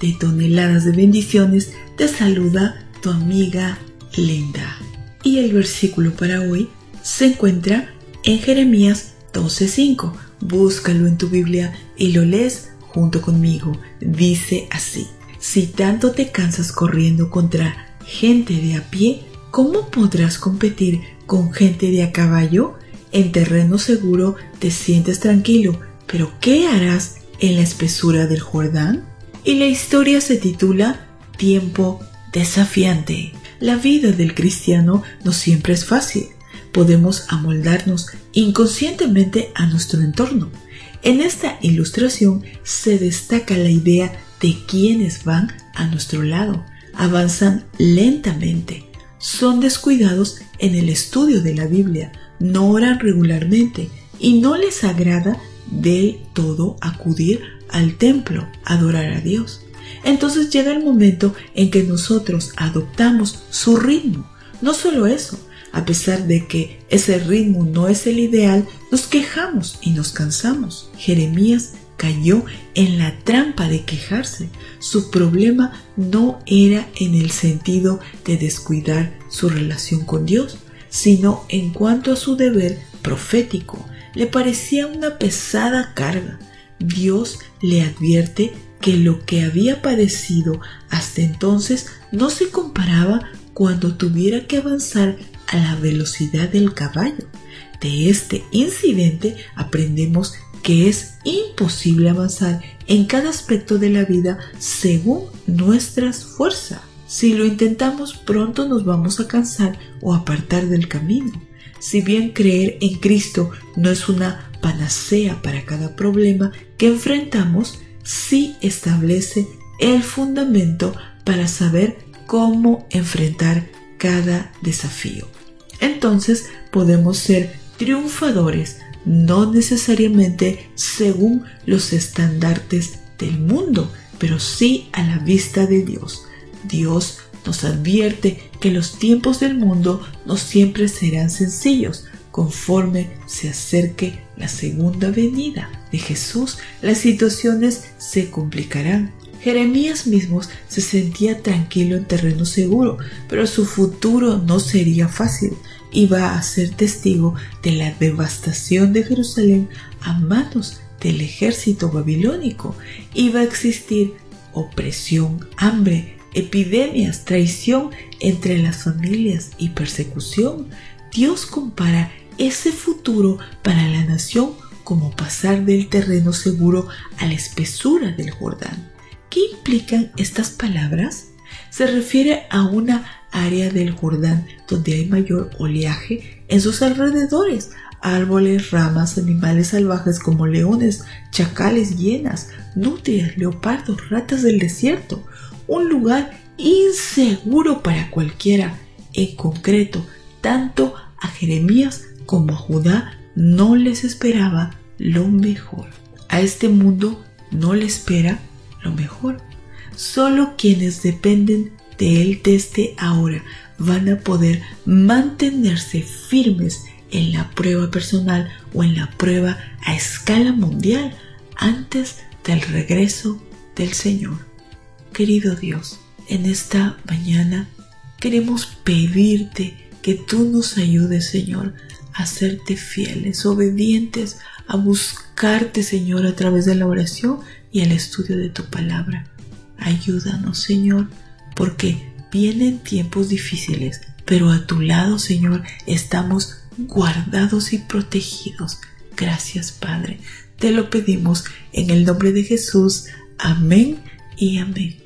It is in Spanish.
de toneladas de bendiciones. Te saluda tu amiga Linda. Y el versículo para hoy se encuentra en Jeremías 12:5. Búscalo en tu Biblia y lo lees junto conmigo. Dice así: Si tanto te cansas corriendo contra gente de a pie, ¿cómo podrás competir con gente de a caballo? En terreno seguro te sientes tranquilo, pero ¿qué harás en la espesura del Jordán? Y la historia se titula Tiempo desafiante. La vida del cristiano no siempre es fácil. Podemos amoldarnos inconscientemente a nuestro entorno. En esta ilustración se destaca la idea de quienes van a nuestro lado. Avanzan lentamente. Son descuidados en el estudio de la Biblia. No oran regularmente y no les agrada del todo acudir al templo, adorar a Dios. Entonces llega el momento en que nosotros adoptamos su ritmo. No solo eso, a pesar de que ese ritmo no es el ideal, nos quejamos y nos cansamos. Jeremías cayó en la trampa de quejarse. Su problema no era en el sentido de descuidar su relación con Dios, sino en cuanto a su deber profético. Le parecía una pesada carga. Dios le advierte que lo que había padecido hasta entonces no se comparaba cuando tuviera que avanzar a la velocidad del caballo. De este incidente aprendemos que es imposible avanzar en cada aspecto de la vida según nuestras fuerzas. Si lo intentamos pronto nos vamos a cansar o apartar del camino. Si bien creer en Cristo no es una panacea para cada problema que enfrentamos, sí establece el fundamento para saber cómo enfrentar cada desafío. Entonces podemos ser triunfadores, no necesariamente según los estandartes del mundo, pero sí a la vista de Dios. Dios nos advierte que los tiempos del mundo no siempre serán sencillos. Conforme se acerque la segunda venida de Jesús, las situaciones se complicarán. Jeremías mismo se sentía tranquilo en terreno seguro, pero su futuro no sería fácil. Iba a ser testigo de la devastación de Jerusalén a manos del ejército babilónico. Iba a existir opresión, hambre, epidemias, traición entre las familias y persecución, Dios compara ese futuro para la nación como pasar del terreno seguro a la espesura del Jordán. ¿Qué implican estas palabras? Se refiere a una área del Jordán donde hay mayor oleaje en sus alrededores, árboles, ramas, animales salvajes como leones, chacales, hienas, nutrias, leopardos, ratas del desierto, un lugar inseguro para cualquiera. En concreto, tanto a Jeremías como a Judá no les esperaba lo mejor. A este mundo no le espera lo mejor. Solo quienes dependen de él desde ahora van a poder mantenerse firmes en la prueba personal o en la prueba a escala mundial antes del regreso del Señor. Querido Dios, en esta mañana queremos pedirte que tú nos ayudes, Señor, a serte fieles, obedientes, a buscarte, Señor, a través de la oración y el estudio de tu palabra. Ayúdanos, Señor, porque vienen tiempos difíciles, pero a tu lado, Señor, estamos guardados y protegidos. Gracias, Padre. Te lo pedimos en el nombre de Jesús. Amén y amén.